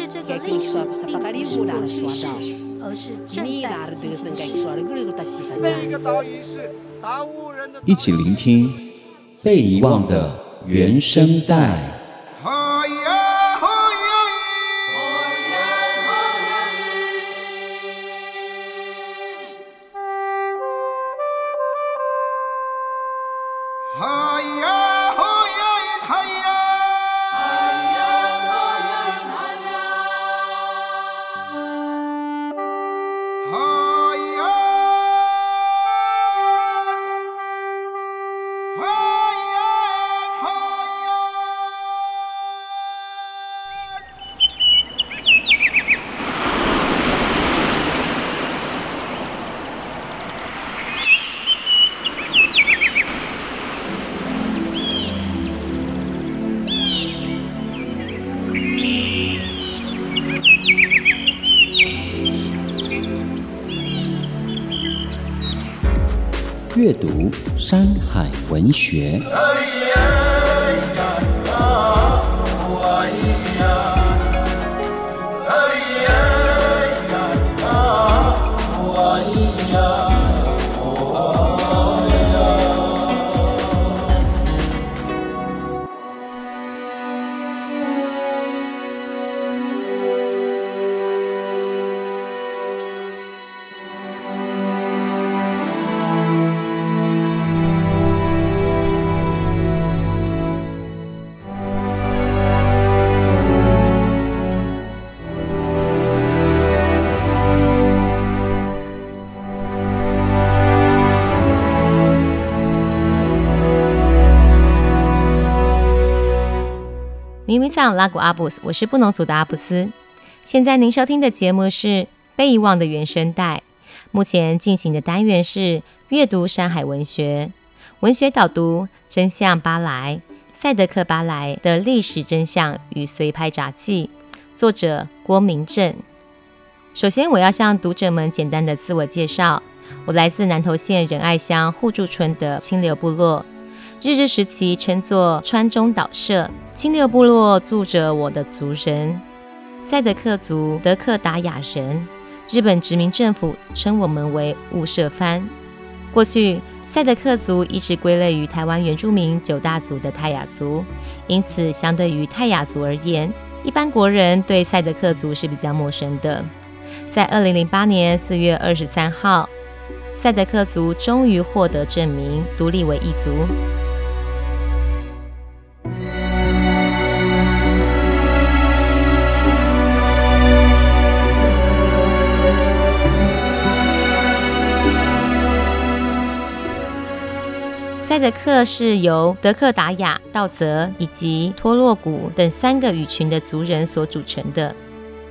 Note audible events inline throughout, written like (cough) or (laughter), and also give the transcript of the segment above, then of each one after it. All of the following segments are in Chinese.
但是这个历史并不是历史，而是正在进行时。一起聆听被遗忘的原声带。读《山海文学》。咪咪桑拉古阿布斯，我是布农族的阿布斯。现在您收听的节目是《被遗忘的原声带》，目前进行的单元是阅读山海文学，文学导读真相巴莱，赛德克巴莱的历史真相与随拍杂记，作者郭明正。首先，我要向读者们简单的自我介绍，我来自南投县仁爱乡互助村的清流部落。日治时期称作川中岛社，清流部落住着我的族人，赛德克族德克达雅人。日本殖民政府称我们为雾社番。过去，赛德克族一直归类于台湾原住民九大族的泰雅族，因此相对于泰雅族而言，一般国人对赛德克族是比较陌生的。在二零零八年四月二十三号，赛德克族终于获得证明，独立为一族。赛德克是由德克达雅、道泽以及托洛古等三个语群的族人所组成的。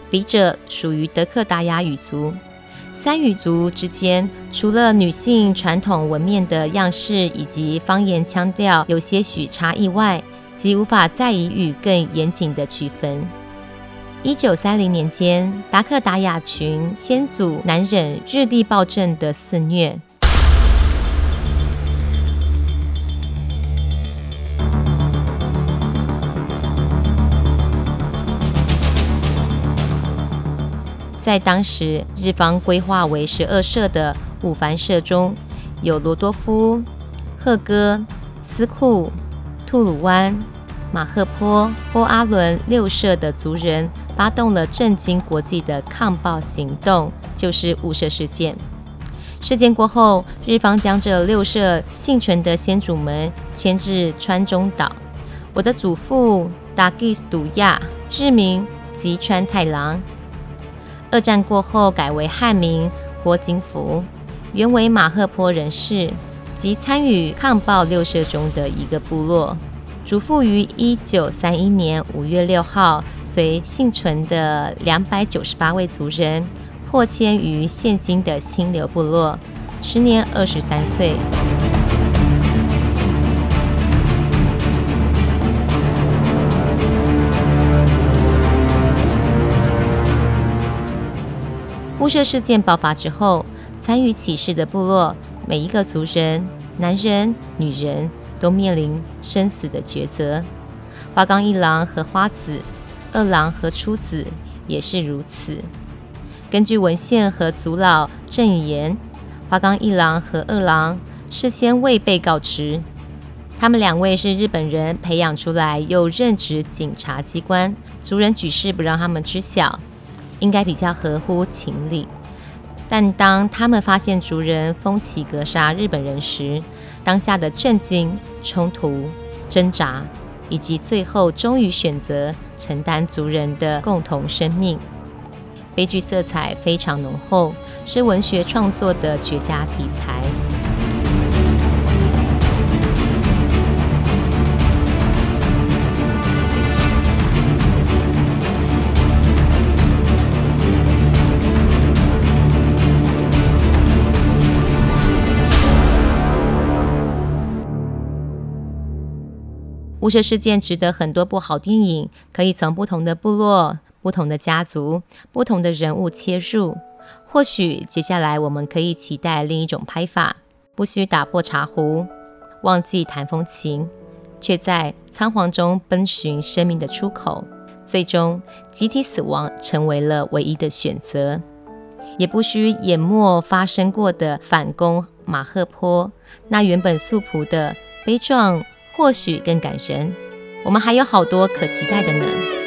笔者属于德克达雅语族。三语族之间，除了女性传统纹面的样式以及方言腔调有些许差异外，即无法再以语更严谨的区分。一九三零年间，达克达雅群先祖难忍日帝暴政的肆虐。在当时日方规划为十二社的五番社中，有罗多夫、赫哥、斯库、吐鲁湾、马赫坡、波阿伦六社的族人发动了震惊国际的抗暴行动，就是雾社事件。事件过后，日方将这六社幸存的先祖们迁至川中岛。我的祖父达吉斯杜亚，日名吉川太郎。二战过后改为汉名郭金福，原为马赫坡人士即参与抗暴六社中的一个部落，主父于一九三一年五月六号，随幸存的两百九十八位族人破迁于现今的清流部落，时年二十三岁。雾社事件爆发之后，参与起事的部落每一个族人，男人、女人。都面临生死的抉择。花冈一郎和花子、二郎和初子也是如此。根据文献和族老证言，花冈一郎和二郎事先未被告知，他们两位是日本人培养出来又任职警察机关，族人举事不让他们知晓，应该比较合乎情理。但当他们发现族人风起格杀日本人时，当下的震惊、冲突、挣扎，以及最后终于选择承担族人的共同生命，悲剧色彩非常浓厚，是文学创作的绝佳题材。雾社事件值得很多部好电影，可以从不同的部落、不同的家族、不同的人物切入。或许接下来我们可以期待另一种拍法，不需打破茶壶，忘记谈风情，却在仓皇中奔寻生命的出口，最终集体死亡成为了唯一的选择。也不需淹没发生过的反攻马赫坡，那原本素朴的悲壮。或许更感人，我们还有好多可期待的呢。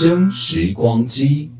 生时光机。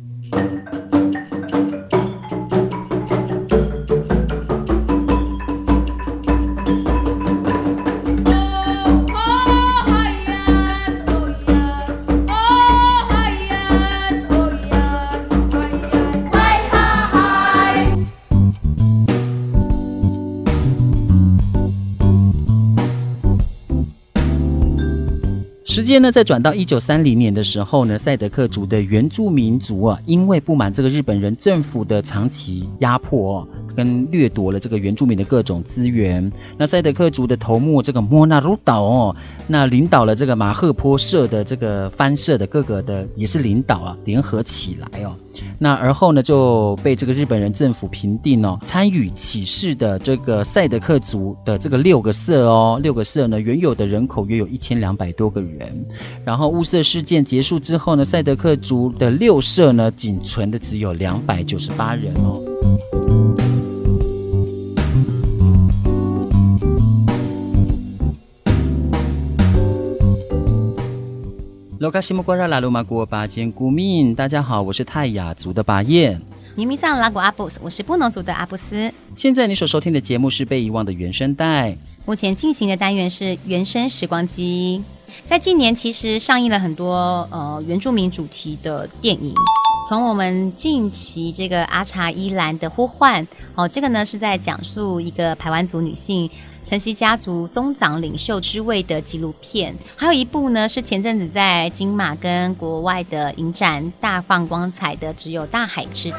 时间呢，在转到一九三零年的时候呢，赛德克族的原住民族啊，因为不满这个日本人政府的长期压迫跟掠夺了这个原住民的各种资源，那赛德克族的头目这个莫纳鲁岛哦，那领导了这个马赫坡社的这个番社的各个的也是领导啊，联合起来哦。那而后呢，就被这个日本人政府平定哦。参与起事的这个赛德克族的这个六个社哦，六个社呢，原有的人口约有一千两百多个人。然后雾社事件结束之后呢，赛德克族的六社呢，仅存的只有两百九十八人哦。罗卡西木瓜拉拉鲁马古巴坚古敏，大家好，我是泰雅族的巴彦。尼米桑拉古阿布斯，我是布农族的阿布斯。现在你所收听的节目是被遗忘的原声带。目前进行的单元是原声时光机。在近年，其实上映了很多呃原住民主题的电影。从我们近期这个阿查伊兰的呼唤，哦，这个呢是在讲述一个排湾族女性承袭家族宗长领袖之位的纪录片。还有一部呢是前阵子在金马跟国外的影展大放光彩的《只有大海知道》。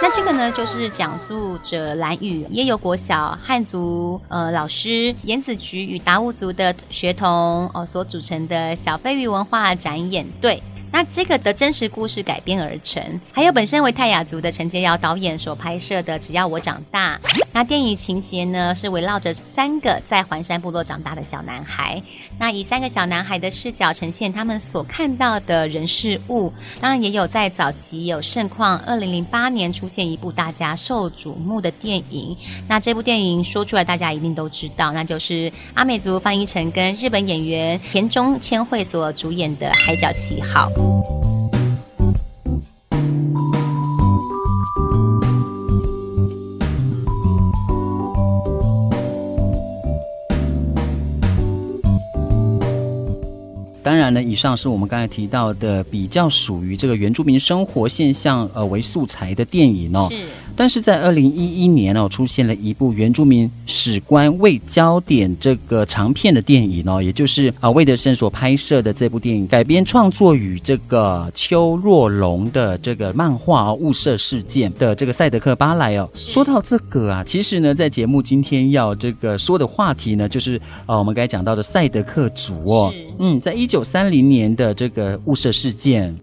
那这个呢就是讲述者兰屿也有国小汉族呃老师颜子菊与达悟族的学童哦所组成的小飞鱼文化展演队。那这个的真实故事改编而成，还有本身为泰雅族的陈洁瑶导演所拍摄的《只要我长大》，那电影情节呢是围绕着三个在环山部落长大的小男孩，那以三个小男孩的视角呈现他们所看到的人事物。当然也有在早期有盛况，二零零八年出现一部大家受瞩目的电影。那这部电影说出来大家一定都知道，那就是阿美族翻译成跟日本演员田中千惠所主演的《海角七号》。当然呢，以上是我们刚才提到的比较属于这个原住民生活现象呃为素材的电影哦。是。但是在二零一一年哦，出现了一部原住民史观为焦点这个长片的电影哦，也就是啊魏德圣所拍摄的这部电影，改编创作与这个邱若龙的这个漫画哦，雾社事件的这个赛德克巴莱哦。说到这个啊，其实呢，在节目今天要这个说的话题呢，就是呃我们刚才讲到的赛德克族哦，嗯，在一九三零年的这个雾社事件。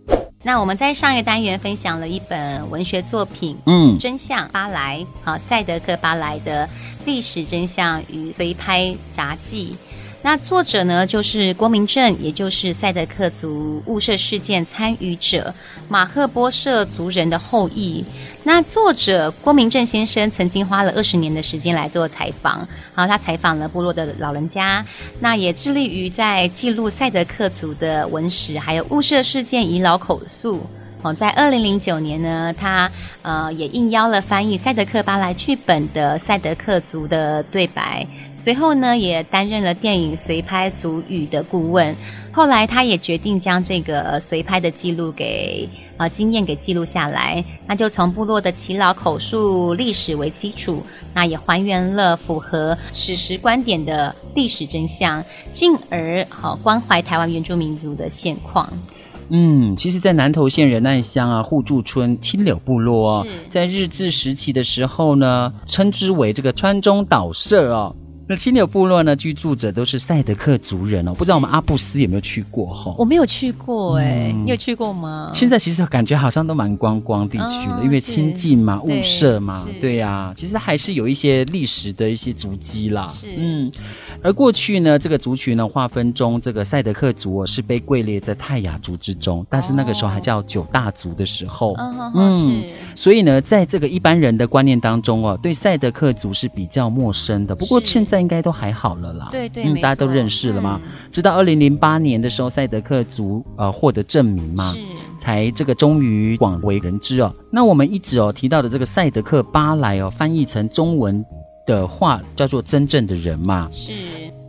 那我们在上一个单元分享了一本文学作品，嗯，真相巴莱，好，赛德克巴莱的历史真相与随拍杂记。那作者呢，就是郭明正，也就是赛德克族雾社事件参与者马赫波社族人的后裔。那作者郭明正先生曾经花了二十年的时间来做采访，好，他采访了部落的老人家，那也致力于在记录赛德克族的文史，还有雾社事件耆老口述。哦，在二零零九年呢，他呃也应邀了翻译赛德克巴莱剧本的赛德克族的对白。随后呢，也担任了电影随拍族语的顾问。后来，他也决定将这个随拍的记录给呃经验给记录下来。那就从部落的耆老口述历史为基础，那也还原了符合史实观点的历史真相，进而好、哦、关怀台湾原住民族的现况。嗯，其实，在南投县仁爱乡啊互助村青柳部落哦，在日治时期的时候呢，称之为这个川中岛社哦。那青柳部落呢，居住者都是赛德克族人哦。不知道我们阿布斯有没有去过哈？我没有去过哎、欸嗯，你有去过吗？现在其实感觉好像都蛮观光地区的，哦、因为亲近嘛，物色嘛，对呀、啊，其实还是有一些历史的一些足迹啦。是，嗯。而过去呢，这个族群呢划分中，这个赛德克族哦是被归列在泰雅族之中，但是那个时候还叫九大族的时候，哦、嗯，所以呢，在这个一般人的观念当中哦，对赛德克族是比较陌生的。不过现在应该都还好了啦，对对，嗯，大家都认识了嘛？嗯、直到二零零八年的时候，赛德克族呃获得证明嘛，才这个终于广为人知哦。那我们一直哦提到的这个赛德克巴莱哦，翻译成中文。的话叫做真正的人嘛，是。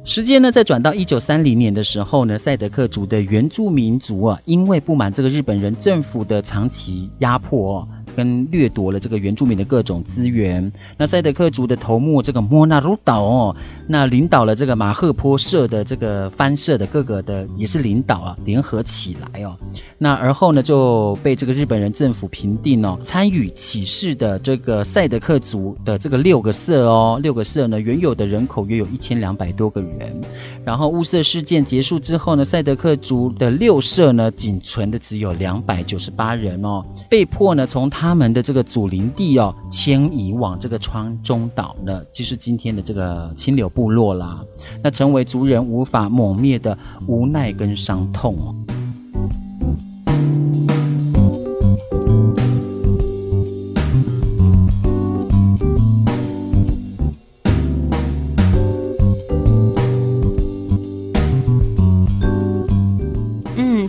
时间呢，再转到一九三零年的时候呢，赛德克族的原住民族啊，因为不满这个日本人政府的长期压迫哦。跟掠夺了这个原住民的各种资源。那赛德克族的头目这个莫纳鲁岛哦，那领导了这个马赫坡社的这个番社的各个的也是领导啊，联合起来哦。那而后呢，就被这个日本人政府平定哦。参与起事的这个赛德克族的这个六个社哦，六个社呢，原有的人口约有一千两百多个人。然后雾社事件结束之后呢，赛德克族的六社呢，仅存的只有两百九十八人哦，被迫呢从他。他们的这个祖灵地哦，迁移往这个川中岛呢，就是今天的这个清流部落啦。那成为族人无法抹灭的无奈跟伤痛哦。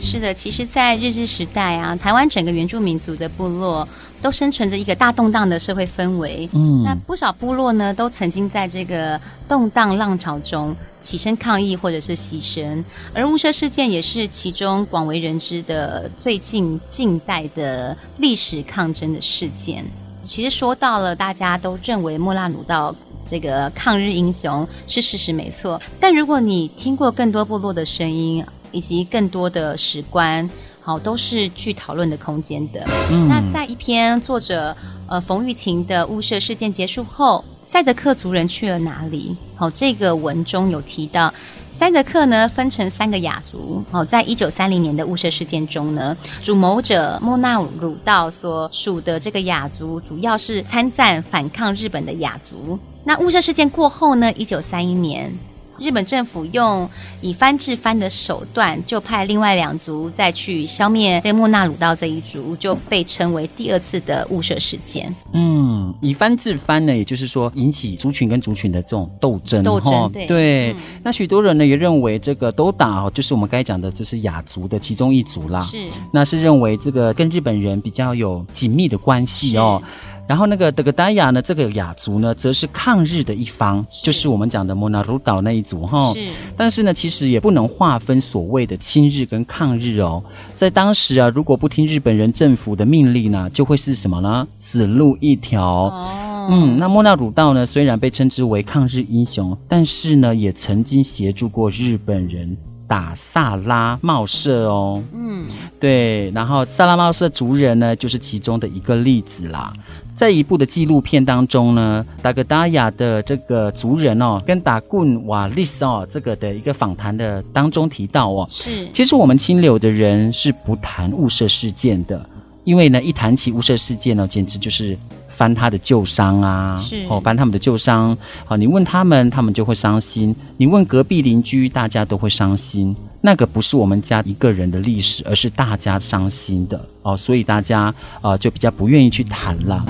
是的，其实，在日治时代啊，台湾整个原住民族的部落都生存着一个大动荡的社会氛围。嗯，那不少部落呢，都曾经在这个动荡浪潮中起身抗议或者是牺牲，而雾社事件也是其中广为人知的最近近代的历史抗争的事件。其实说到了，大家都认为莫拉鲁道这个抗日英雄是事实没错，但如果你听过更多部落的声音，以及更多的史观，好，都是具讨论的空间的。嗯。那在一篇作者呃冯玉琴的雾社事件结束后，赛德克族人去了哪里？好，这个文中有提到，赛德克呢分成三个雅族哦，在一九三零年的雾社事件中呢，主谋者莫纳鲁道所属的这个雅族，主要是参战反抗日本的雅族。那雾社事件过后呢，一九三一年。日本政府用以藩制藩的手段，就派另外两族再去消灭这莫那鲁道这一族，就被称为第二次的雾社事件。嗯，以藩制藩呢，也就是说引起族群跟族群的这种斗争。斗争，对。对嗯、那许多人呢也认为这个都打哦，就是我们刚才讲的，就是雅族的其中一族啦。是。那是认为这个跟日本人比较有紧密的关系哦。然后那个德格达雅呢，这个雅族呢，则是抗日的一方，是就是我们讲的莫纳鲁岛那一族哈。是。但是呢，其实也不能划分所谓的亲日跟抗日哦。在当时啊，如果不听日本人政府的命令呢，就会是什么呢？死路一条。哦。嗯，那莫纳鲁道呢，虽然被称之为抗日英雄，但是呢，也曾经协助过日本人打萨拉茂社哦。嗯。对，然后萨拉茂社族人呢，就是其中的一个例子啦。在一部的纪录片当中呢，达格达亚的这个族人哦，跟达棍瓦利斯哦，这个的一个访谈的当中提到哦，是，其实我们清流的人是不谈雾社事件的，因为呢，一谈起雾社事件呢，简直就是翻他的旧伤啊，是哦，翻他们的旧伤，好，你问他们，他们就会伤心；你问隔壁邻居，大家都会伤心。那个不是我们家一个人的历史，而是大家伤心的哦，所以大家呃就比较不愿意去谈了。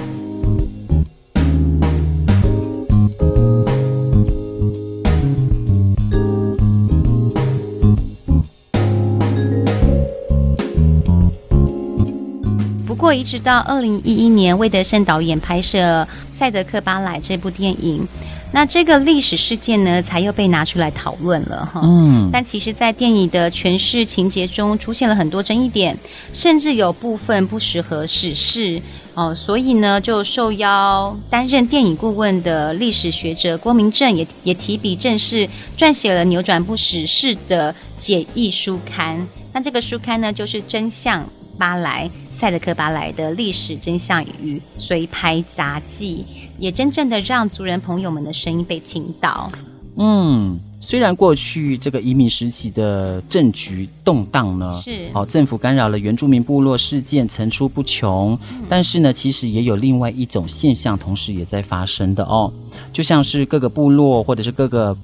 过，一直到二零一一年，魏德圣导演拍摄《赛德克巴莱》这部电影。那这个历史事件呢，才又被拿出来讨论了哈。嗯，但其实，在电影的诠释情节中，出现了很多争议点，甚至有部分不适合史事哦。所以呢，就受邀担任电影顾问的历史学者郭明正也也提笔正式撰写了扭转不史事的解译书刊。那这个书刊呢，就是《真相巴莱赛德克巴莱的历史真相与随拍杂技》。也真正的让族人朋友们的声音被听到。嗯，虽然过去这个移民时期的政局动荡呢，是哦，政府干扰了原住民部落事件层出不穷，嗯、但是呢，其实也有另外一种现象，同时也在发生的哦，就像是各个部落或者是各个。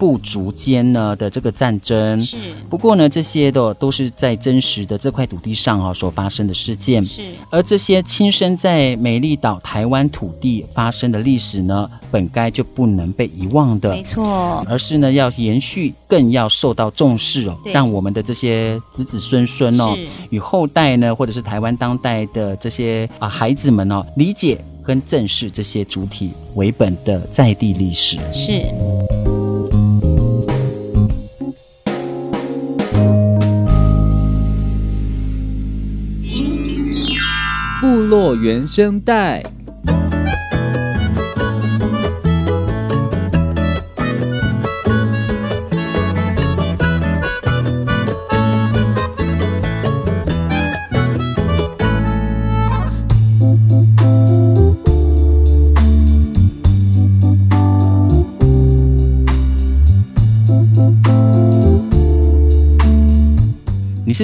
部族间呢的这个战争。是，不过呢，这些的都是在真实的这块土地上啊所发生的事件。是，而这些亲身在美丽岛台湾土地发生的历史呢，本该就不能被遗忘的，没错，而是呢要延续，更要受到重视哦，让我们的这些子子孙孙哦与后代呢，或者是台湾当代的这些啊孩子们哦，理解跟正视这些主体为本的在地历史。是。落原声带。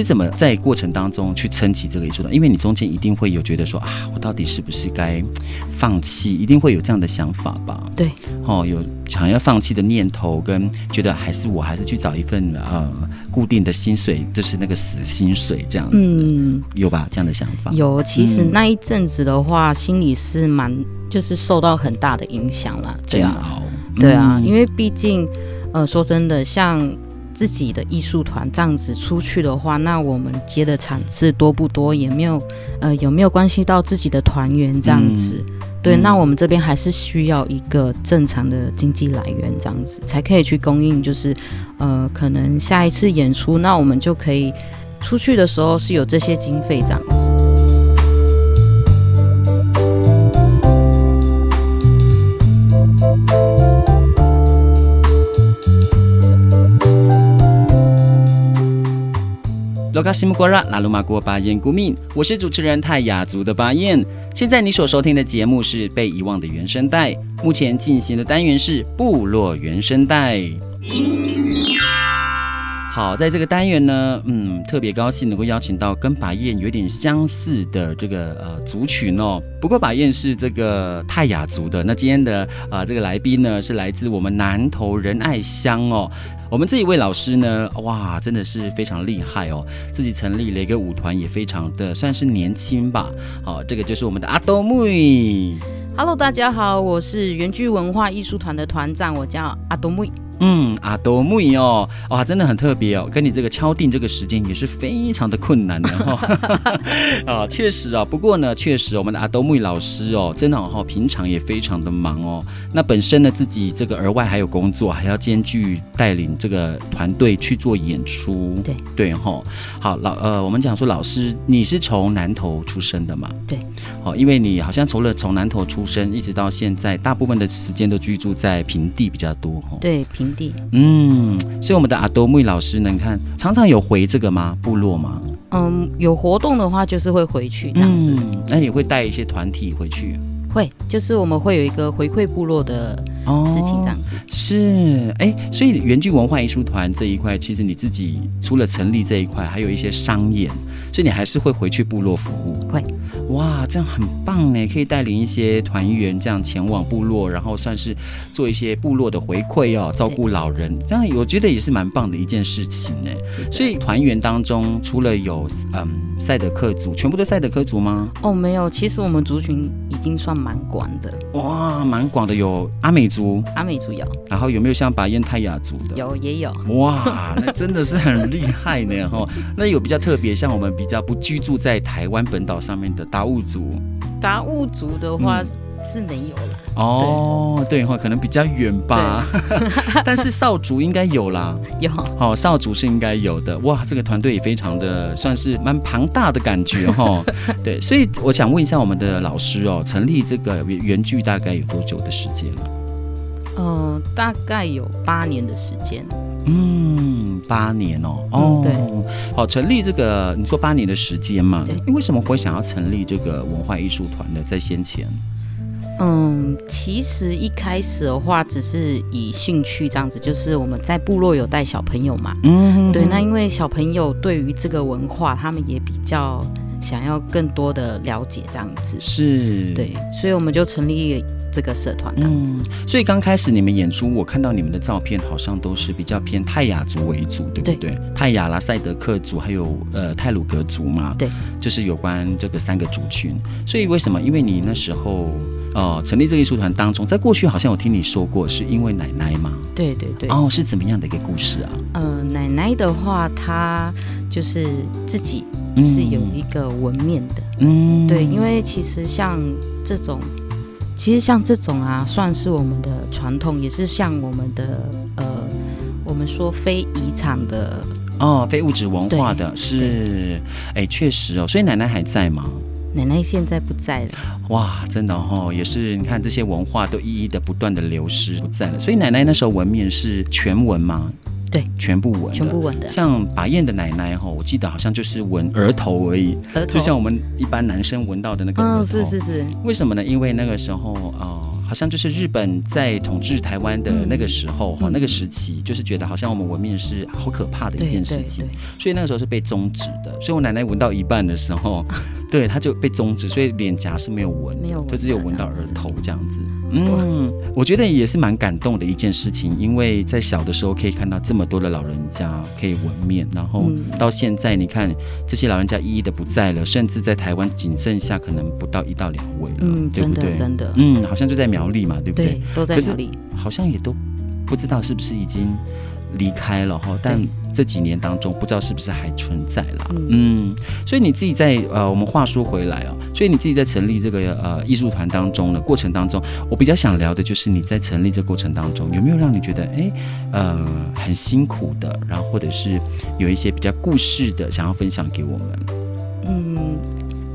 是怎么在过程当中去撑起这个艺术的？因为你中间一定会有觉得说啊，我到底是不是该放弃？一定会有这样的想法吧？对，哦，有想要放弃的念头，跟觉得还是我还是去找一份呃固定的薪水，就是那个死薪水这样子。嗯，有吧？这样的想法。有，其实那一阵子的话，嗯、心里是蛮就是受到很大的影响啦。这样，对啊，嗯、因为毕竟呃，说真的，像。自己的艺术团这样子出去的话，那我们接的场次多不多，也没有，呃，有没有关系到自己的团员这样子？嗯、对，嗯、那我们这边还是需要一个正常的经济来源，这样子才可以去供应，就是，呃，可能下一次演出，那我们就可以出去的时候是有这些经费这样子。罗卡西姆瓜拉拉鲁玛国巴彦古敏，我是主持人泰雅族的巴彦。现在你所收听的节目是被遗忘的原声带，目前进行的单元是部落原声带。好，在这个单元呢，嗯，特别高兴能够邀请到跟巴彦有点相似的这个呃族群哦。不过巴彦是这个泰雅族的。那今天的啊、呃、这个来宾呢，是来自我们南投仁爱乡哦。我们这一位老师呢，哇，真的是非常厉害哦，自己成立了一个舞团，也非常的算是年轻吧。好、哦，这个就是我们的阿多妹。Hello，大家好，我是原居文化艺术团的团长，我叫阿多妹。嗯，阿多妹哦，哇，真的很特别哦，跟你这个敲定这个时间也是非常的困难的哈、哦。啊，(laughs) 确实啊，不过呢，确实我们的阿多妹老师哦，真的哈、哦，平常也非常的忙哦。那本身呢，自己这个额外还有工作，还要兼具带领这个团队去做演出。对对哈、哦，好老呃，我们讲说老师，你是从南投出生的嘛？对。好，因为你好像除了从南投出生，一直到现在，大部分的时间都居住在平地比较多哈。对平。地嗯，所以我们的阿多木老师呢，你看常常有回这个吗？部落吗？嗯，有活动的话就是会回去这样子。嗯，那你会带一些团体回去？会，就是我们会有一个回馈部落的事情这样子。哦、是，哎，所以原剧文化艺术团这一块，其实你自己除了成立这一块，还有一些商演，所以你还是会回去部落服务。会。哇，这样很棒呢，可以带领一些团员这样前往部落，然后算是做一些部落的回馈哦，照顾老人，这样我觉得也是蛮棒的一件事情呢。所以团员当中，除了有嗯赛德克族，全部都赛德克族吗？哦，没有，其实我们族群已经算蛮广的。哇，蛮广的，有阿美族，阿美族有，然后有没有像巴彦泰雅族的？有，也有。哇，那真的是很厉害呢哈。那有比较特别，像我们比较不居住在台湾本岛上面的。达悟族，达悟族的话是没有了。嗯、哦，对的话可能比较远吧。(laughs) (laughs) 但是少族应该有啦，有。哦，少族是应该有的。哇，这个团队也非常的算是蛮庞大的感觉哈。(laughs) 对，所以我想问一下我们的老师哦，成立这个原剧大概有多久的时间了？呃，大概有八年的时间。嗯，八年哦，哦，对，好，成立这个，你说八年的时间嘛？对，为什么会想要成立这个文化艺术团呢？在先前，嗯，其实一开始的话，只是以兴趣这样子，就是我们在部落有带小朋友嘛，嗯，对，那因为小朋友对于这个文化，他们也比较想要更多的了解这样子，是对，所以我们就成立。这个社团这样子，嗯，所以刚开始你们演出，我看到你们的照片好像都是比较偏泰雅族为主，对不对？对，泰雅啦、赛德克族，还有呃泰鲁格族嘛，对，就是有关这个三个族群。所以为什么？因为你那时候哦、呃、成立这个艺术团当中，在过去好像我听你说过，是因为奶奶嘛？对对对。哦，是怎么样的一个故事啊？呃，奶奶的话，她就是自己是有一个纹面的，嗯，对，因为其实像这种。其实像这种啊，算是我们的传统，也是像我们的呃，我们说非遗产的哦，非物质文化的是，哎，确实哦。所以奶奶还在吗？奶奶现在不在了。哇，真的哦，也是。你看这些文化都一一的不断的流失不在了。所以奶奶那时候纹面是全纹嘛？对，全部纹，全部纹的。像巴彦的奶奶哈，我记得好像就是纹额头而已，额头，就像我们一般男生纹到的那个额头。哦，是是是。为什么呢？因为那个时候啊。呃好像就是日本在统治台湾的那个时候哈、嗯，那个时期就是觉得好像我们纹面是好可怕的一件事情，所以那个时候是被终止的。所以我奶奶纹到一半的时候，(laughs) 对，她就被终止，所以脸颊是没有纹，没有，就只有纹到额头这样子。嗯，我觉得也是蛮感动的一件事情，因为在小的时候可以看到这么多的老人家可以闻面，然后到现在你看这些老人家一一的不在了，甚至在台湾仅剩下可能不到一到两位了，嗯，对不对？真的，嗯，好像就在苗栗嘛，对不对？对，都在苗栗，好像也都不知道是不是已经离开了哈，但这几年当中不知道是不是还存在了。嗯，所以你自己在呃，我们话说回来啊，所以你自己在成立这个呃艺术团当中的过程当中，我比较想聊的就是你在成立这过程当中有没有让你觉得哎呃很辛苦的，然后或者是有一些比较故事的想要分享给我们？嗯，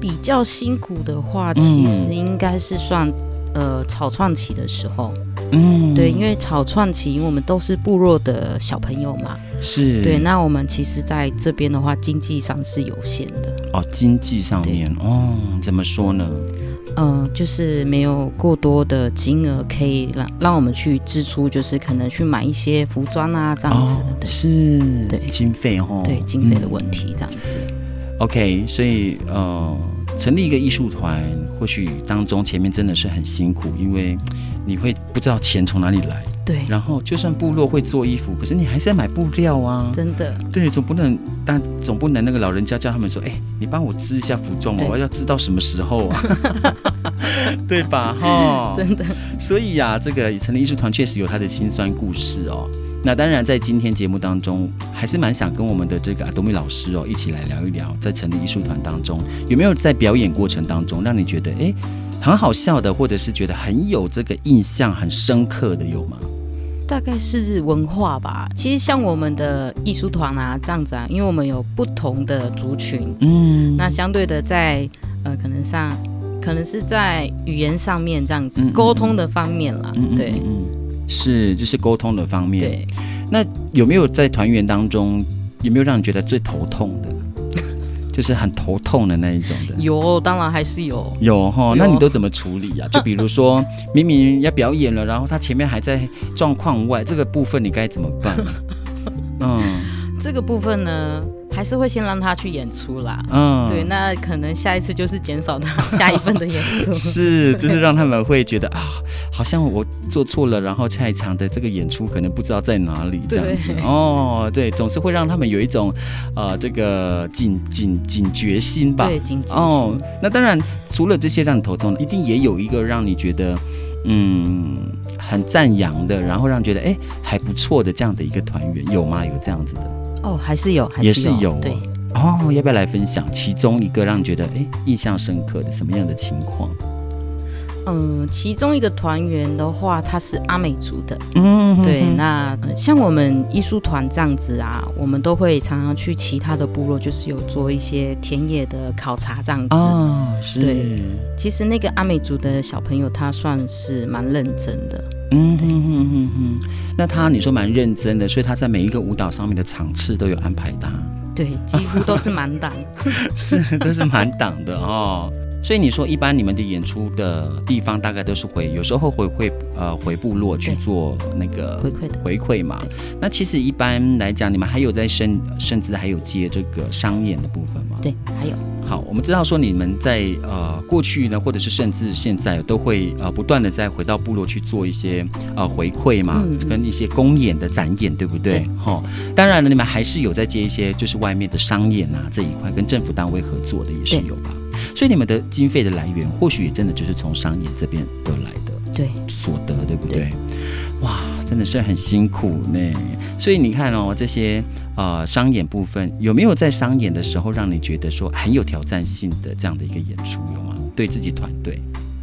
比较辛苦的话，其实应该是算。呃，草创期的时候，嗯，对，因为草创期，我们都是部落的小朋友嘛，是对。那我们其实在这边的话，经济上是有限的。哦，经济上面，哦，怎么说呢？嗯、呃，就是没有过多的金额可以让让我们去支出，就是可能去买一些服装啊这样子。哦、对是，对经费哦，对经费的问题这样子。嗯、OK，所以呃，成立一个艺术团，或许当中前面真的是很辛苦，因为你会不知道钱从哪里来。对，然后就算部落会做衣服，可是你还是要买布料啊，真的。对，总不能，但总不能那个老人家叫他们说，哎，你帮我织一下服装，我要织到什么时候啊？(laughs) 对吧？哈、哦，真的。所以呀、啊，这个成立艺术团确实有他的辛酸故事哦。那当然，在今天节目当中，还是蛮想跟我们的这个阿多米老师哦一起来聊一聊，在成立艺术团当中，有没有在表演过程当中让你觉得哎很好笑的，或者是觉得很有这个印象很深刻的有吗？大概是文化吧。其实像我们的艺术团啊，这样子啊，因为我们有不同的族群，嗯，那相对的在呃，可能上，可能是在语言上面这样子沟、嗯、通的方面啦，嗯、对，嗯，是就是沟通的方面。对，那有没有在团员当中，有没有让你觉得最头痛的？(laughs) 就是很头痛的那一种的，有，当然还是有，有哈。那你都怎么处理啊？就比如说，(laughs) 明明要表演了，然后他前面还在状况外，这个部分你该怎么办？(laughs) 嗯，这个部分呢？还是会先让他去演出啦，嗯，对，那可能下一次就是减少他 (laughs) 下一份的演出，是，就是让他们会觉得啊，好像我做错了，然后下一场的这个演出可能不知道在哪里这样子，哦，对，总是会让他们有一种呃这个警警警觉心吧，对，警觉心。哦，那当然除了这些让你头痛，一定也有一个让你觉得嗯很赞扬的，然后让觉得哎还不错的这样的一个团员有吗？有这样子的？哦，还是有，还是有，是有，对。哦，要不要来分享其中一个让你觉得哎印象深刻的什么样的情况？嗯，其中一个团员的话，他是阿美族的，嗯，对。那像我们艺术团这样子啊，我们都会常常去其他的部落，就是有做一些田野的考察这样子。哦，是。对，其实那个阿美族的小朋友，他算是蛮认真的。嗯哼哼哼哼，那他你说蛮认真的，所以他在每一个舞蹈上面的场次都有安排他。对，几乎都是满档，(laughs) 是都是满档的哦。所以你说，一般你们的演出的地方大概都是回，有时候会会呃回部落去做那个回馈的回馈嘛。那其实一般来讲，你们还有在甚甚至还有接这个商演的部分吗？对，还有。好，我们知道说你们在呃过去呢，或者是甚至现在都会呃不断的再回到部落去做一些呃回馈嘛，嗯、跟一些公演的展演，对不对？哈、哦，当然了，你们还是有在接一些就是外面的商演啊这一块，跟政府单位合作的也是有吧。所以你们的经费的来源，或许也真的就是从商演这边得来的，对，所得，对不对？对，哇，真的是很辛苦呢。所以你看哦，这些呃商演部分，有没有在商演的时候让你觉得说很有挑战性的这样的一个演出有吗？对自己团队，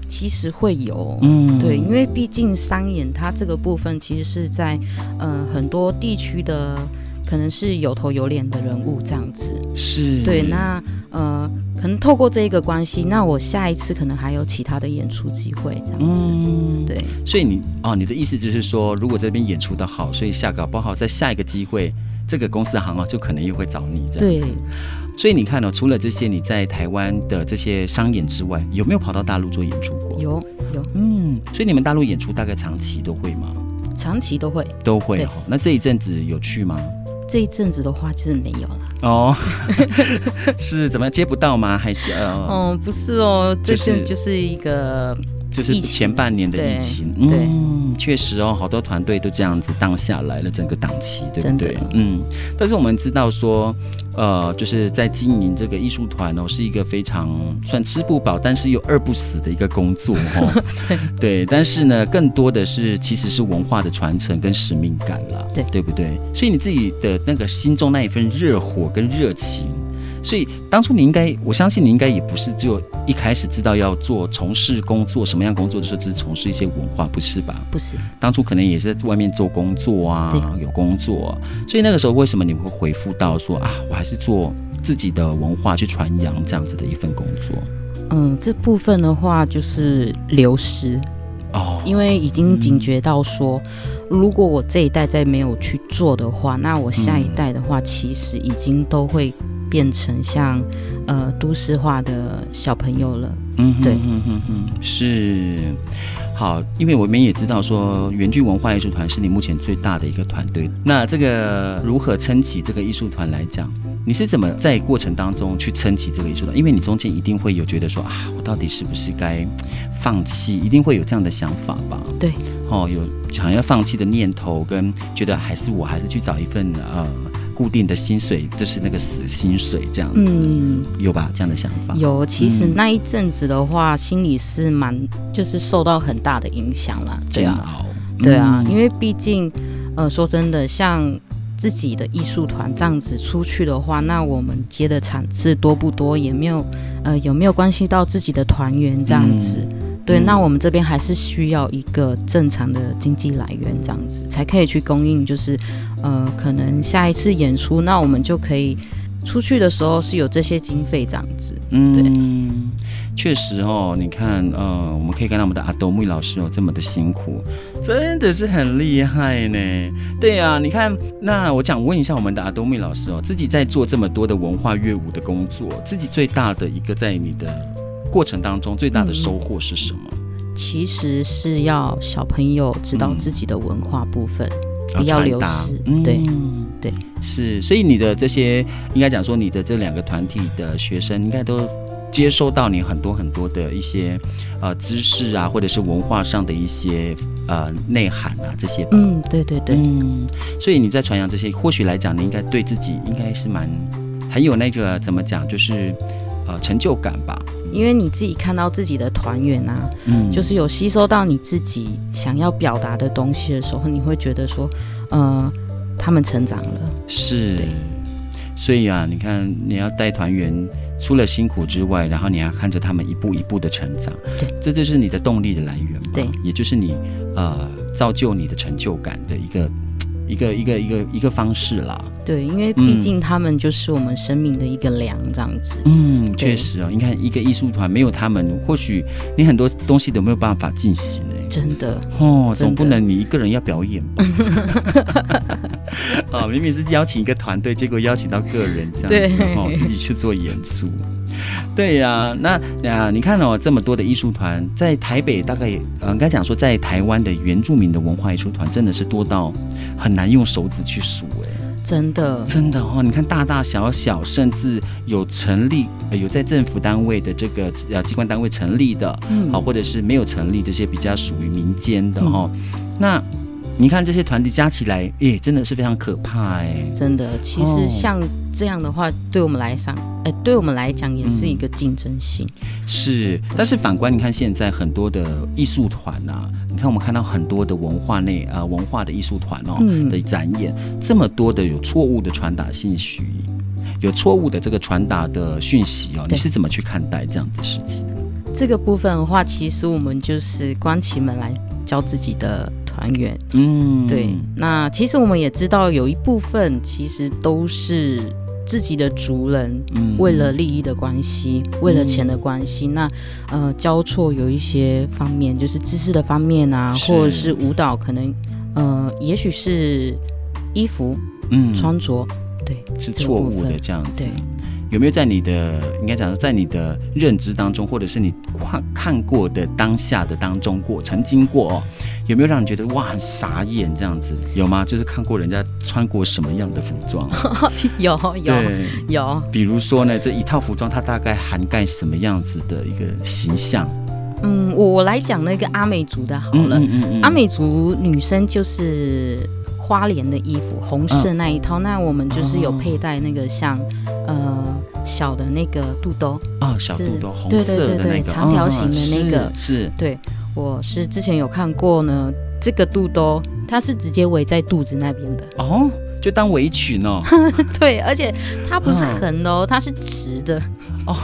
其实会有，嗯，对，因为毕竟商演它这个部分其实是在呃很多地区的。可能是有头有脸的人物这样子，是对。那呃，可能透过这一个关系，那我下一次可能还有其他的演出机会这样子。嗯，对。所以你哦，你的意思就是说，如果这边演出的好，所以下搞不好在下一个机会，这个公司行啊，就可能又会找你这样子。对。所以你看哦，除了这些你在台湾的这些商演之外，有没有跑到大陆做演出过？有有。嗯，所以你们大陆演出大概长期都会吗？长期都会。都会哦。那这一阵子有去吗？这一阵子的话，就是没有了哦。(laughs) 是怎么接不到吗？还是呃？哦，不是哦，就是就是一个。就是前半年的疫情，对，嗯，确实哦，好多团队都这样子荡下来了，整个档期，对不对？嗯，但是我们知道说，呃，就是在经营这个艺术团哦，是一个非常算吃不饱，但是又饿不死的一个工作哦。(laughs) 对对，但是呢，更多的是其实是文化的传承跟使命感了，对对不对？所以你自己的那个心中那一份热火跟热情。所以当初你应该，我相信你应该也不是就一开始知道要做从事工作什么样工作的时候，只是从事一些文化，不是吧？不是，当初可能也是在外面做工作啊，有工作。所以那个时候为什么你会回复到说啊，我还是做自己的文化去传扬这样子的一份工作？嗯，这部分的话就是流失哦，因为已经警觉到说，嗯、如果我这一代再没有去做的话，那我下一代的话，其实已经都会。变成像呃都市化的小朋友了。嗯哼，对，嗯哼哼，是。好，因为我们也知道说，原剧文化艺术团是你目前最大的一个团队。那这个如何撑起这个艺术团来讲，你是怎么在过程当中去撑起这个艺术团？因为你中间一定会有觉得说啊，我到底是不是该放弃？一定会有这样的想法吧？对，哦，有想要放弃的念头，跟觉得还是我还是去找一份呃。固定的薪水就是那个死薪水这样子，嗯，有吧？这样的想法有。其实那一阵子的话，嗯、心里是蛮就是受到很大的影响啦。这样，对啊，嗯、因为毕竟呃，说真的，像自己的艺术团这样子出去的话，那我们接的场次多不多，也没有呃有没有关系到自己的团员这样子。嗯对，那我们这边还是需要一个正常的经济来源，这样子才可以去供应。就是，呃，可能下一次演出，那我们就可以出去的时候是有这些经费这样子。嗯，对，确实哦，你看，呃，我们可以看到我们的阿斗木老师哦，这么的辛苦，真的是很厉害呢。对啊，你看，那我想问一下我们的阿斗木老师哦，自己在做这么多的文化乐舞的工作，自己最大的一个在你的。过程当中最大的收获是什么？嗯，其实是要小朋友知道自己的文化部分，不要流失。嗯，对对，是。所以你的这些应该讲说，你的这两个团体的学生应该都接收到你很多很多的一些呃知识啊，或者是文化上的一些呃内涵啊这些吧。嗯，对对对。嗯，所以你在传扬这些，或许来讲，你应该对自己应该是蛮很有那个怎么讲，就是呃成就感吧。因为你自己看到自己的团员啊，嗯，就是有吸收到你自己想要表达的东西的时候，你会觉得说，呃，他们成长了。是，所以啊，你看你要带团员，除了辛苦之外，然后你还看着他们一步一步的成长，对，这就是你的动力的来源嘛，对，也就是你呃造就你的成就感的一个。一个一个一个一个方式啦，对，因为毕竟他们就是我们生命的一个粮，这样子。嗯，对确实哦，你看一个艺术团没有他们，或许你很多东西都没有办法进行呢。真的哦，总不能你一个人要表演吧？(laughs) 啊、哦，明明是邀请一个团队，结果邀请到个人这样子，对哦，自己去做演出。(laughs) 对呀、啊，那啊，你看哦，这么多的艺术团在台北，大概呃，应该讲说，在台湾的原住民的文化艺术团真的是多到很难用手指去数哎，真的，真的哦，你看大大小小，甚至有成立、呃、有在政府单位的这个呃机关单位成立的，嗯，好，或者是没有成立这些比较属于民间的哈、哦，嗯、那。你看这些团体加起来，耶，真的是非常可怕哎！真的，其实像这样的话，哦、对我们来讲，哎，对我们来讲也是一个竞争性。嗯、是，但是反观你看现在很多的艺术团呐，你看我们看到很多的文化内呃文化的艺术团哦、嗯、的展演，这么多的有错误的传达信息，有错误的这个传达的讯息哦，你是怎么去看待这样的事情？这个部分的话，其实我们就是关起门来教自己的。团员，嗯，对，那其实我们也知道，有一部分其实都是自己的族人，嗯，为了利益的关系，嗯、为了钱的关系，那呃交错有一些方面，就是知识的方面啊，或者是舞蹈，可能呃，也许是衣服，嗯，穿着，对，是错误的这样子，对。有没有在你的应该讲说，在你的认知当中，或者是你看看过的当下的当中过，曾经过哦，有没有让你觉得哇很傻眼这样子？有吗？就是看过人家穿过什么样的服装？(laughs) 有有有。比如说呢，这一套服装它大概涵盖什么样子的一个形象？嗯，我我来讲那个阿美族的好了。嗯嗯阿美族女生就是。花莲的衣服，红色那一套，嗯、那我们就是有佩戴那个像，呃，小的那个肚兜啊，小肚兜，红色的那个，对长条形的那个，是对，我是之前有看过呢，这个肚兜它是直接围在肚子那边的，哦，就当围裙哦，(laughs) 对，而且它不是横的哦，嗯、它是直的，哦。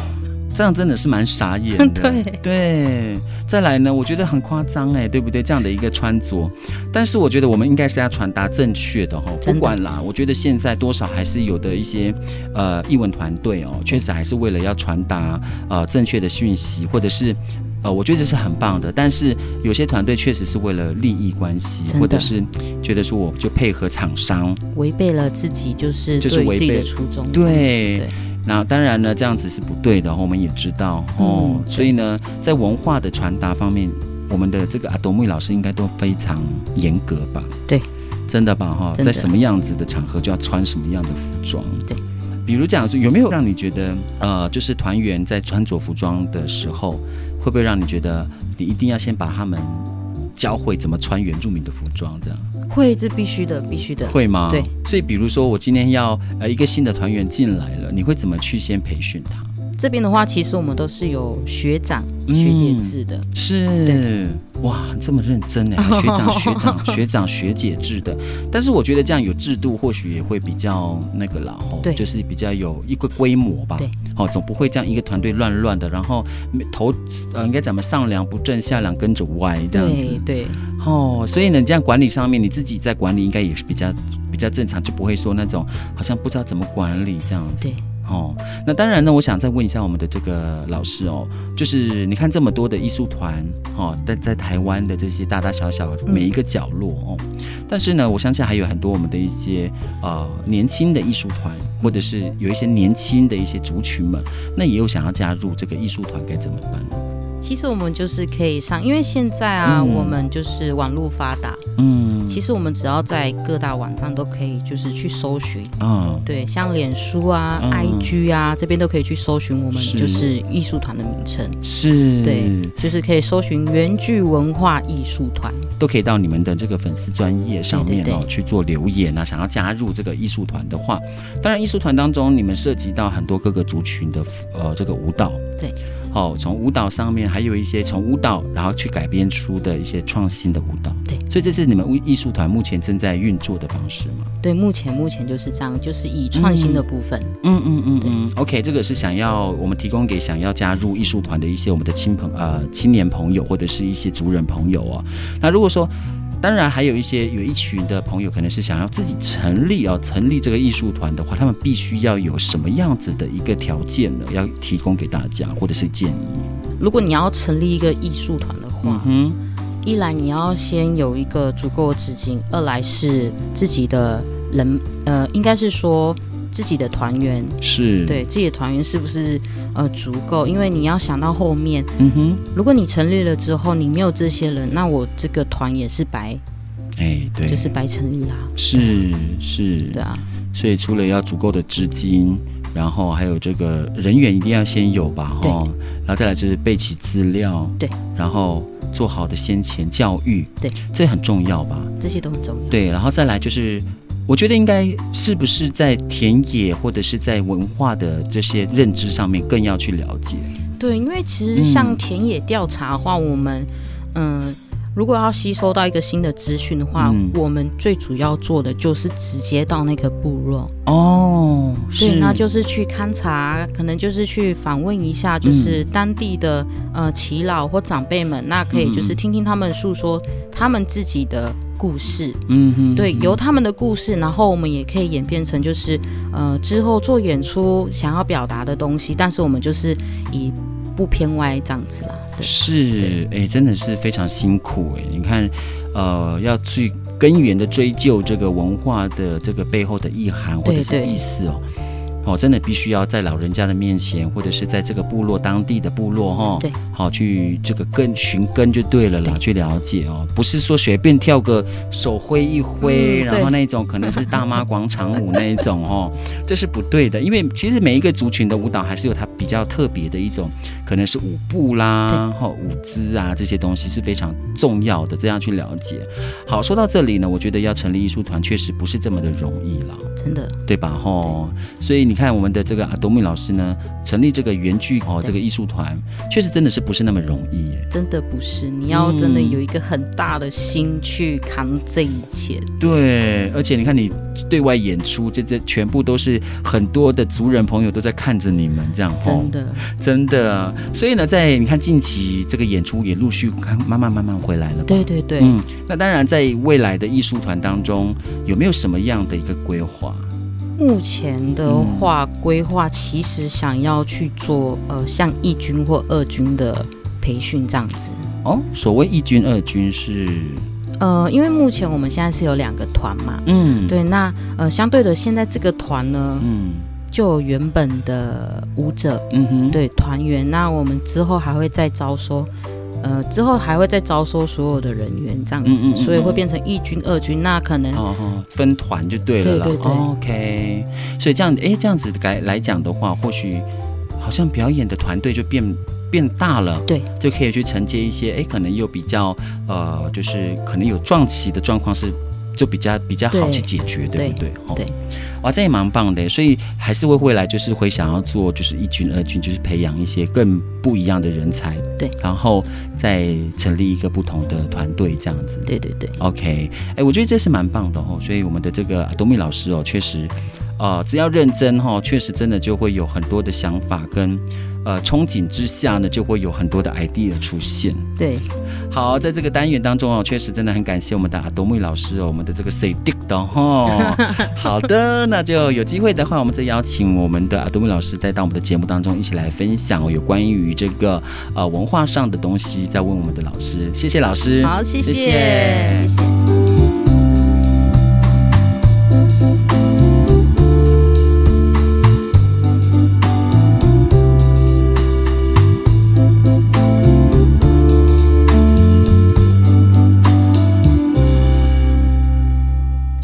这样真的是蛮傻眼的，(laughs) 对对。再来呢，我觉得很夸张哎，对不对？这样的一个穿着，但是我觉得我们应该是要传达正确的哈。的不管啦，我觉得现在多少还是有的一些呃译文团队哦，确实还是为了要传达呃正确的讯息，或者是呃我觉得这是很棒的。但是有些团队确实是为了利益关系，或者是觉得说我就配合厂商，违背了自己就是就是违背初衷，对。那当然呢，这样子是不对的，我们也知道哦。所以呢，在文化的传达方面，我们的这个阿朵木老师应该都非常严格吧？对，真的吧？哈，在什么样子的场合就要穿什么样的服装？对，比如讲说，有没有让你觉得呃，就是团员在穿着服装的时候，会不会让你觉得你一定要先把他们教会怎么穿原住民的服装？这样会，这必须的，必须的。会吗？对。所以，比如说我今天要呃一个新的团员进来了，你会怎么去先培训他？这边的话，其实我们都是有学长、学姐制的，嗯、是。哇，这么认真哎，(laughs) 学长、学长、学长、学姐制的。但是我觉得这样有制度，或许也会比较那个啦，吼，对，就是比较有一个规模吧，对，哦，总不会这样一个团队乱乱的，然后头呃应该怎么上梁不正下梁跟着歪这样子，对，对。哦，所以呢，这样管理上面你自己在管理应该也是比较比较正常，就不会说那种好像不知道怎么管理这样子，对。哦，那当然呢，我想再问一下我们的这个老师哦，就是你看这么多的艺术团，哦，在在台湾的这些大大小小每一个角落哦，嗯、但是呢，我相信还有很多我们的一些呃年轻的艺术团，或者是有一些年轻的一些族群们，那也有想要加入这个艺术团，该怎么办呢？其实我们就是可以上，因为现在啊，嗯、我们就是网络发达，嗯，其实我们只要在各大网站都可以，就是去搜寻，嗯，对，像脸书啊、嗯、IG 啊这边都可以去搜寻我们就是艺术团的名称，是，对，就是可以搜寻原剧文化艺术团，都可以到你们的这个粉丝专业上面哦对对。对去做留言啊，想要加入这个艺术团的话，当然艺术团当中你们涉及到很多各个族群的呃这个舞蹈，对。哦，从舞蹈上面还有一些从舞蹈然后去改编出的一些创新的舞蹈，对，所以这是你们艺术团目前正在运作的方式吗？对，目前目前就是这样，就是以创新的部分，嗯嗯嗯嗯，OK，这个是想要我们提供给想要加入艺术团的一些我们的亲朋呃青年朋友或者是一些族人朋友哦。那如果说。当然，还有一些有一群的朋友，可能是想要自己成立啊，成立这个艺术团的话，他们必须要有什么样子的一个条件呢？要提供给大家，或者是建议。如果你要成立一个艺术团的话，嗯，一来你要先有一个足够的资金，二来是自己的人，呃，应该是说。自己的团员是对自己的团员是不是呃足够？因为你要想到后面，嗯哼，如果你成立了之后你没有这些人，那我这个团也是白，哎，对，就是白成立啦。是是，对啊。所以除了要足够的资金，然后还有这个人员一定要先有吧，哈，然后再来就是备齐资料，对，然后做好的先前教育，对，这很重要吧？这些都很重要。对，然后再来就是。我觉得应该是不是在田野或者是在文化的这些认知上面更要去了解？对，因为其实像田野调查的话，嗯、我们嗯，如果要吸收到一个新的资讯的话，嗯、我们最主要做的就是直接到那个部落哦，对，那就是去勘察，可能就是去访问一下，就是当地的、嗯、呃耆老或长辈们，那可以就是听听他们诉说他们自己的。故事，嗯哼，对，由他们的故事，然后我们也可以演变成就是，呃，之后做演出想要表达的东西，但是我们就是以不偏歪这样子啦。是，哎，真的是非常辛苦哎，你看，呃，要去根源的追究这个文化的这个背后的意涵或者是意思哦。哦，真的必须要在老人家的面前，或者是在这个部落当地的部落哈，哦、对，好去这个根寻根就对了啦，去了解哦，不是说随便跳个手挥一挥，嗯、然后那种可能是大妈广场舞那一种 (laughs) 哦，这是不对的，因为其实每一个族群的舞蹈还是有它比较特别的一种，可能是舞步啦，哈对，舞姿啊这些东西是非常重要的，这样去了解。好，说到这里呢，我觉得要成立艺术团确实不是这么的容易了，真的，对吧？哈，所以你。你看我们的这个阿多米老师呢，成立这个原剧哦，这个艺术团，确实真的是不是那么容易耶，真的不是，你要真的有一个很大的心去扛这一切。嗯、对，而且你看你对外演出，这这全部都是很多的族人朋友都在看着你们这样，真的真的。所以呢，在你看近期这个演出也陆续看慢慢慢慢回来了，对对对，嗯，那当然在未来的艺术团当中，有没有什么样的一个规划？目前的话，规划其实想要去做呃，像一军或二军的培训这样子。哦。所谓一军、二军是？呃，因为目前我们现在是有两个团嘛，嗯，对，那呃，相对的，现在这个团呢，嗯，就有原本的舞者，嗯哼，对团员。那我们之后还会再招收，呃，之后还会再招收所有的人员这样子，嗯嗯嗯嗯，所以会变成一军、二军。那可能哦哦，分团就对了啦。对对对，OK。所以这样，哎，这样子来来讲的话，或许好像表演的团队就变变大了，对，就可以去承接一些，哎，可能又比较呃，就是可能有撞期的状况是。就比较比较好去解决，对，对不对？对，对哇，这也蛮棒的，所以还是会未来就是会想要做，就是一军、二军，就是培养一些更不一样的人才，对，然后再成立一个不同的团队，这样子。对对对，OK，哎，我觉得这是蛮棒的哦。所以我们的这个阿多米老师哦，确实，呃，只要认真哈、哦，确实真的就会有很多的想法跟。呃，憧憬之下呢，就会有很多的 idea 出现。对，好，在这个单元当中哦，确实真的很感谢我们的阿多木老师哦，我们的这个 say dick 的哈。(laughs) 好的，那就有机会的话，我们再邀请我们的阿多木老师再到我们的节目当中一起来分享哦，有关于这个呃文化上的东西，再问我们的老师。谢谢老师，好，谢谢，谢谢。谢谢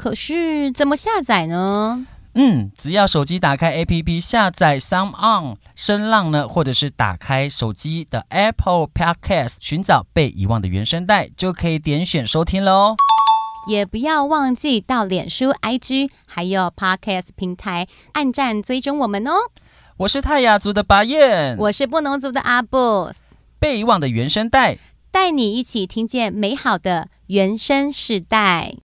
可是怎么下载呢？嗯，只要手机打开 APP 下载 Sound On 声浪呢，或者是打开手机的 Apple Podcast 寻找被遗忘的原声带，就可以点选收听喽。也不要忘记到脸书、IG 还有 Podcast 平台按赞追踪我们哦。我是泰雅族的巴彦，我是布农族的阿布，被遗忘的原声带，带你一起听见美好的原声世代。